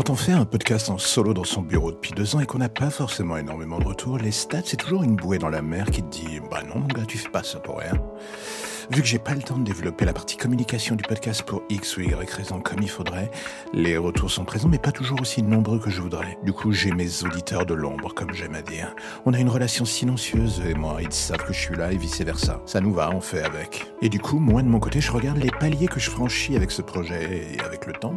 Quand on fait un podcast en solo dans son bureau depuis deux ans et qu'on n'a pas forcément énormément de retours, les stats, c'est toujours une bouée dans la mer qui te dit Bah non, mon gars, tu fais pas ça pour rien. Vu que j'ai pas le temps de développer la partie communication du podcast pour X ou Y raison comme il faudrait, les retours sont présents mais pas toujours aussi nombreux que je voudrais. Du coup, j'ai mes auditeurs de l'ombre, comme j'aime à dire. On a une relation silencieuse et moi, ils savent que je suis là et vice versa. Ça nous va, on fait avec. Et du coup, moi de mon côté, je regarde les paliers que je franchis avec ce projet et avec le temps,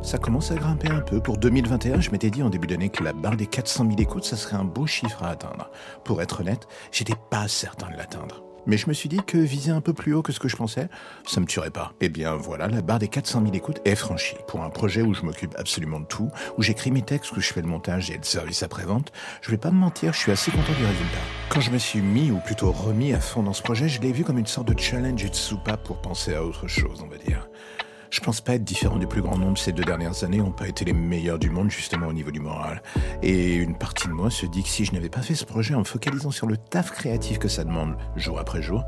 ça commence à grimper un peu. Pour 2021, je m'étais dit en début d'année que la barre des 400 000 écoutes, ça serait un beau chiffre à atteindre. Pour être honnête, j'étais pas certain de l'atteindre. Mais je me suis dit que viser un peu plus haut que ce que je pensais, ça me tuerait pas. Eh bien voilà, la barre des 400 000 écoutes est franchie. Pour un projet où je m'occupe absolument de tout, où j'écris mes textes, où je fais le montage et le service après-vente, je vais pas me mentir, je suis assez content du résultat. Quand je me suis mis, ou plutôt remis à fond dans ce projet, je l'ai vu comme une sorte de challenge et de soupape pour penser à autre chose, on va dire. Je pense pas être différent du plus grand nombre ces deux dernières années ont pas été les meilleurs du monde justement au niveau du moral. Et une partie de moi se dit que si je n'avais pas fait ce projet en me focalisant sur le taf créatif que ça demande jour après jour,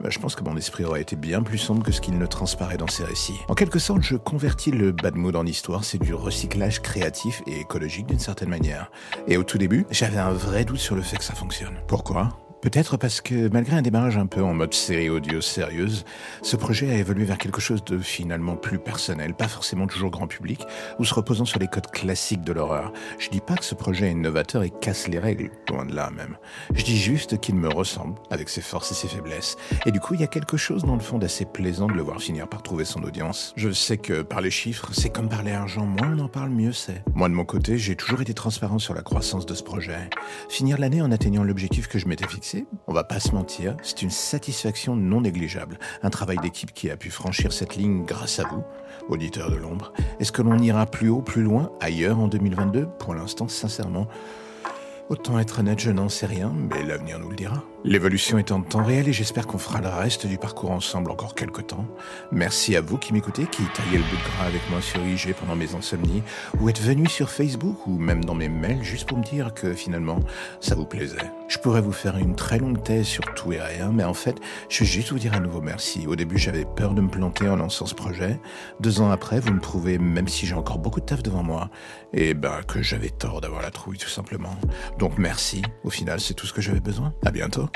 bah, je pense que mon esprit aurait été bien plus sombre que ce qu'il ne transparaît dans ces récits. En quelque sorte, je convertis le bad mood en histoire, c'est du recyclage créatif et écologique d'une certaine manière. Et au tout début, j'avais un vrai doute sur le fait que ça fonctionne. Pourquoi? Peut-être parce que malgré un démarrage un peu en mode série audio sérieuse, ce projet a évolué vers quelque chose de finalement plus personnel, pas forcément toujours grand public, ou se reposant sur les codes classiques de l'horreur. Je dis pas que ce projet est innovateur et casse les règles, loin de là même. Je dis juste qu'il me ressemble, avec ses forces et ses faiblesses. Et du coup, il y a quelque chose dans le fond d'assez plaisant de le voir finir par trouver son audience. Je sais que par les chiffres, c'est comme parler argent, moins on en parle, mieux c'est. Moi de mon côté, j'ai toujours été transparent sur la croissance de ce projet. Finir l'année en atteignant l'objectif que je m'étais fixé on va pas se mentir, c'est une satisfaction non négligeable. Un travail d'équipe qui a pu franchir cette ligne grâce à vous, auditeurs de l'ombre. Est-ce que l'on ira plus haut, plus loin, ailleurs en 2022 Pour l'instant, sincèrement, Autant être honnête, je n'en sais rien, mais l'avenir nous le dira. L'évolution est en temps réel et j'espère qu'on fera le reste du parcours ensemble encore quelques temps. Merci à vous qui m'écoutez, qui taillez le bout de gras avec moi sur IG pendant mes insomnies, ou êtes venus sur Facebook ou même dans mes mails juste pour me dire que finalement ça vous plaisait. Je pourrais vous faire une très longue thèse sur tout et rien, mais en fait, je vais juste vous dire à nouveau merci. Au début, j'avais peur de me planter en lançant ce projet. Deux ans après, vous me prouvez, même si j'ai encore beaucoup de taf devant moi, et ben que j'avais tort d'avoir la trouille tout simplement. Donc merci. Au final, c'est tout ce que j'avais besoin. À bientôt.